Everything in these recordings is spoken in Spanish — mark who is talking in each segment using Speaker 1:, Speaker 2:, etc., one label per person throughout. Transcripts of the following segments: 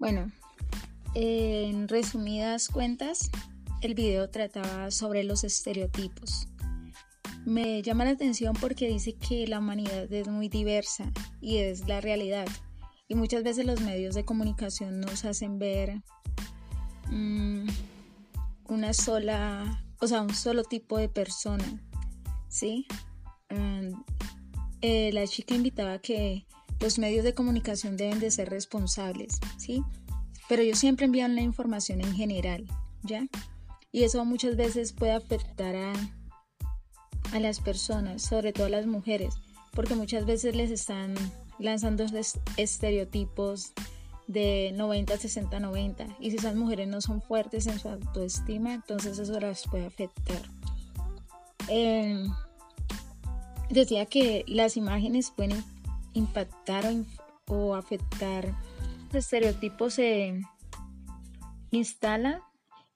Speaker 1: Bueno, en resumidas cuentas, el video trataba sobre los estereotipos. Me llama la atención porque dice que la humanidad es muy diversa y es la realidad. Y muchas veces los medios de comunicación nos hacen ver mm, una sola, o sea, un solo tipo de persona, ¿sí? Eh, la chica invitaba que los medios de comunicación deben de ser responsables, ¿sí? Pero ellos siempre envían la información en general, ¿ya? Y eso muchas veces puede afectar a, las personas, sobre todo a las mujeres, porque muchas veces les están lanzando estereotipos de 90, 60, 90. Y si esas mujeres no son fuertes en su autoestima, entonces eso las puede afectar. Eh, decía que las imágenes pueden impactar o, o afectar. Los estereotipos se instalan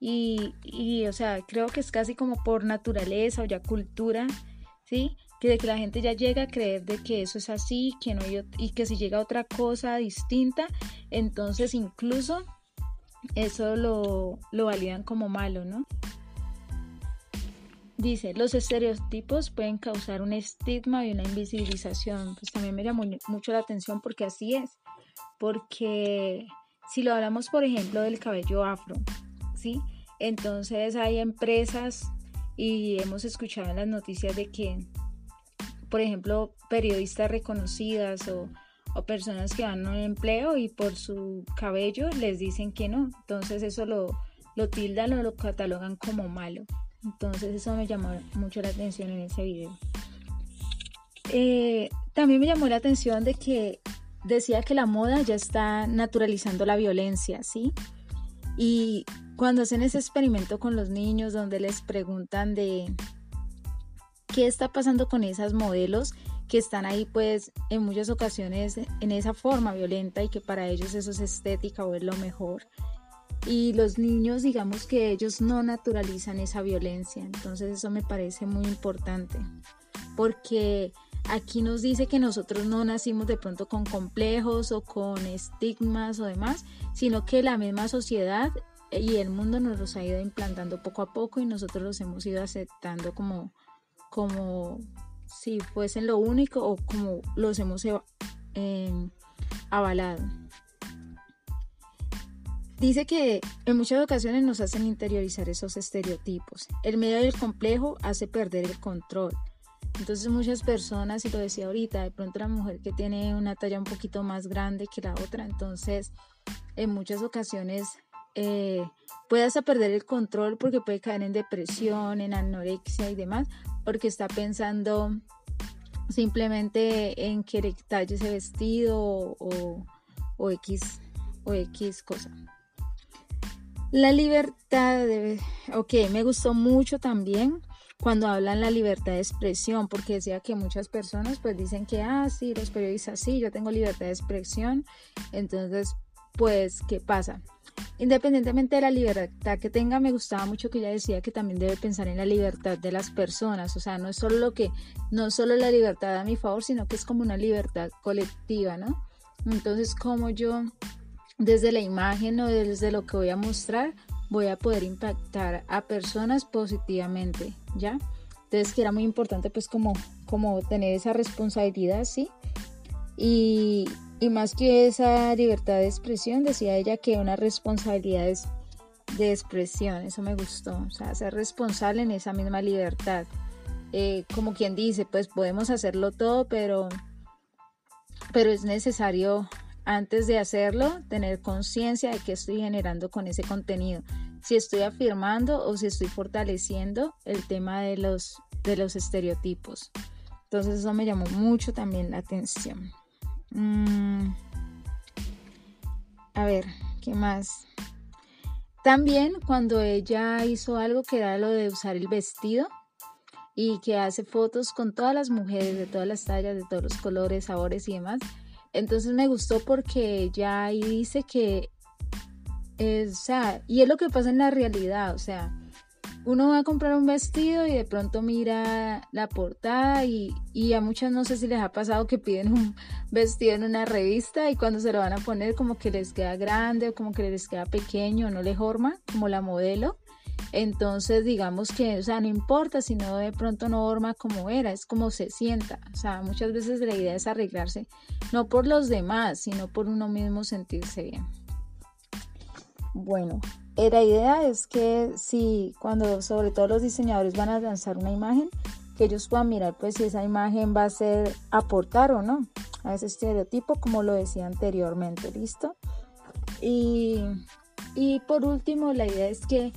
Speaker 1: y, y, o sea, creo que es casi como por naturaleza o ya cultura, ¿sí? Que de que la gente ya llega a creer de que eso es así, que no y que si llega otra cosa distinta, entonces incluso eso lo, lo validan como malo, ¿no? Dice, los estereotipos pueden causar un estigma y una invisibilización. Pues también me llamó mucho la atención porque así es. Porque si lo hablamos, por ejemplo, del cabello afro, ¿sí? Entonces hay empresas y hemos escuchado en las noticias de que, por ejemplo, periodistas reconocidas o, o personas que van a un empleo y por su cabello les dicen que no. Entonces eso lo, lo tildan o lo catalogan como malo. Entonces eso me llamó mucho la atención en ese video. Eh, también me llamó la atención de que decía que la moda ya está naturalizando la violencia, ¿sí? Y cuando hacen ese experimento con los niños donde les preguntan de qué está pasando con esas modelos que están ahí pues en muchas ocasiones en esa forma violenta y que para ellos eso es estética o es lo mejor y los niños digamos que ellos no naturalizan esa violencia. Entonces eso me parece muy importante porque aquí nos dice que nosotros no nacimos de pronto con complejos o con estigmas o demás sino que la misma sociedad y el mundo nos los ha ido implantando poco a poco y nosotros los hemos ido aceptando como como si fuesen lo único o como los hemos eh, avalado Dice que en muchas ocasiones nos hacen interiorizar esos estereotipos. El medio del complejo hace perder el control. Entonces muchas personas, y lo decía ahorita, de pronto la mujer que tiene una talla un poquito más grande que la otra, entonces en muchas ocasiones eh, puede hasta perder el control porque puede caer en depresión, en anorexia y demás, porque está pensando simplemente en que le talle ese vestido o, o X o X cosa. La libertad, de, ok, me gustó mucho también cuando hablan la libertad de expresión, porque decía que muchas personas pues dicen que, ah, sí, los periodistas, sí, yo tengo libertad de expresión, entonces, pues, ¿qué pasa? Independientemente de la libertad que tenga, me gustaba mucho que ella decía que también debe pensar en la libertad de las personas, o sea, no es solo lo que, no solo la libertad a mi favor, sino que es como una libertad colectiva, ¿no? Entonces, como yo desde la imagen o desde lo que voy a mostrar voy a poder impactar a personas positivamente, ¿ya? Entonces que era muy importante pues como, como tener esa responsabilidad, ¿sí? Y, y más que esa libertad de expresión, decía ella que una responsabilidad es de expresión, eso me gustó, o sea, ser responsable en esa misma libertad. Eh, como quien dice, pues podemos hacerlo todo, pero, pero es necesario antes de hacerlo, tener conciencia de qué estoy generando con ese contenido. Si estoy afirmando o si estoy fortaleciendo el tema de los, de los estereotipos. Entonces eso me llamó mucho también la atención. Mm. A ver, ¿qué más? También cuando ella hizo algo que era lo de usar el vestido y que hace fotos con todas las mujeres de todas las tallas, de todos los colores, sabores y demás, entonces me gustó porque ya ahí dice que, es, o sea, y es lo que pasa en la realidad, o sea, uno va a comprar un vestido y de pronto mira la portada y, y, a muchas no sé si les ha pasado que piden un vestido en una revista y cuando se lo van a poner como que les queda grande o como que les queda pequeño, no le forma como la modelo. Entonces, digamos que, o sea, no importa si no de pronto no forma como era, es como se sienta. O sea, muchas veces la idea es arreglarse, no por los demás, sino por uno mismo sentirse bien. Bueno, eh, la idea es que si cuando sobre todo los diseñadores van a lanzar una imagen, que ellos puedan mirar pues si esa imagen va a ser aportar o no a ese estereotipo, como lo decía anteriormente, ¿listo? Y, y por último, la idea es que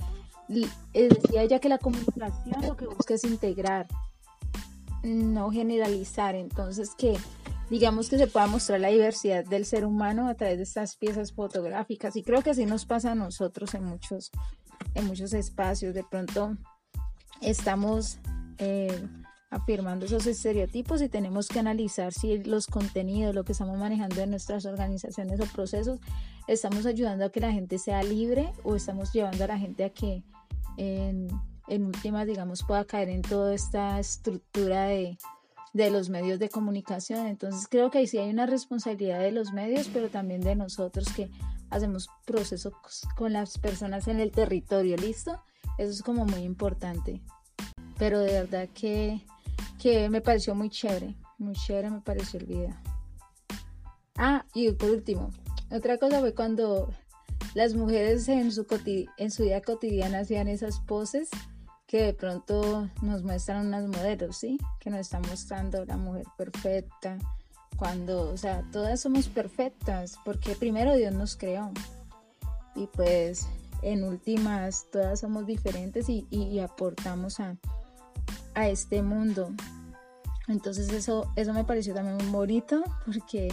Speaker 1: decía ella que la comunicación lo que busca es integrar, no generalizar. Entonces, que digamos que se pueda mostrar la diversidad del ser humano a través de estas piezas fotográficas. Y creo que así nos pasa a nosotros en muchos, en muchos espacios. De pronto estamos eh, afirmando esos estereotipos y tenemos que analizar si los contenidos, lo que estamos manejando en nuestras organizaciones o procesos, estamos ayudando a que la gente sea libre o estamos llevando a la gente a que en, en últimas, digamos, pueda caer en toda esta estructura de, de los medios de comunicación. Entonces creo que ahí sí hay una responsabilidad de los medios, pero también de nosotros que hacemos procesos con las personas en el territorio, ¿listo? Eso es como muy importante. Pero de verdad que, que me pareció muy chévere, muy chévere me pareció el video. Ah, y por último, otra cosa fue cuando las mujeres en su, en su vida cotidiana hacían esas poses que de pronto nos muestran unas modelos, ¿sí? Que nos están mostrando la mujer perfecta, cuando, o sea, todas somos perfectas, porque primero Dios nos creó. Y pues en últimas, todas somos diferentes y, y, aportamos a, a, este mundo. Entonces eso, eso me pareció también muy bonito porque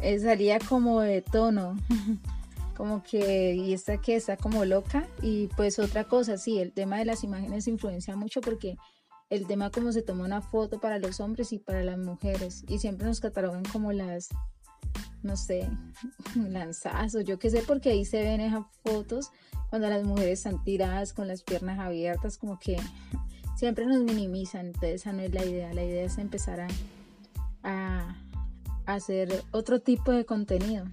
Speaker 1: eh, salía como de tono. como que, y esta que está como loca. Y pues otra cosa, sí, el tema de las imágenes influencia mucho porque el tema como se toma una foto para los hombres y para las mujeres. Y siempre nos catalogan como las, no sé, lanzadas o yo qué sé, porque ahí se ven esas fotos cuando las mujeres están tiradas con las piernas abiertas, como que siempre nos minimizan. Entonces esa no es la idea. La idea es empezar a, a hacer otro tipo de contenido.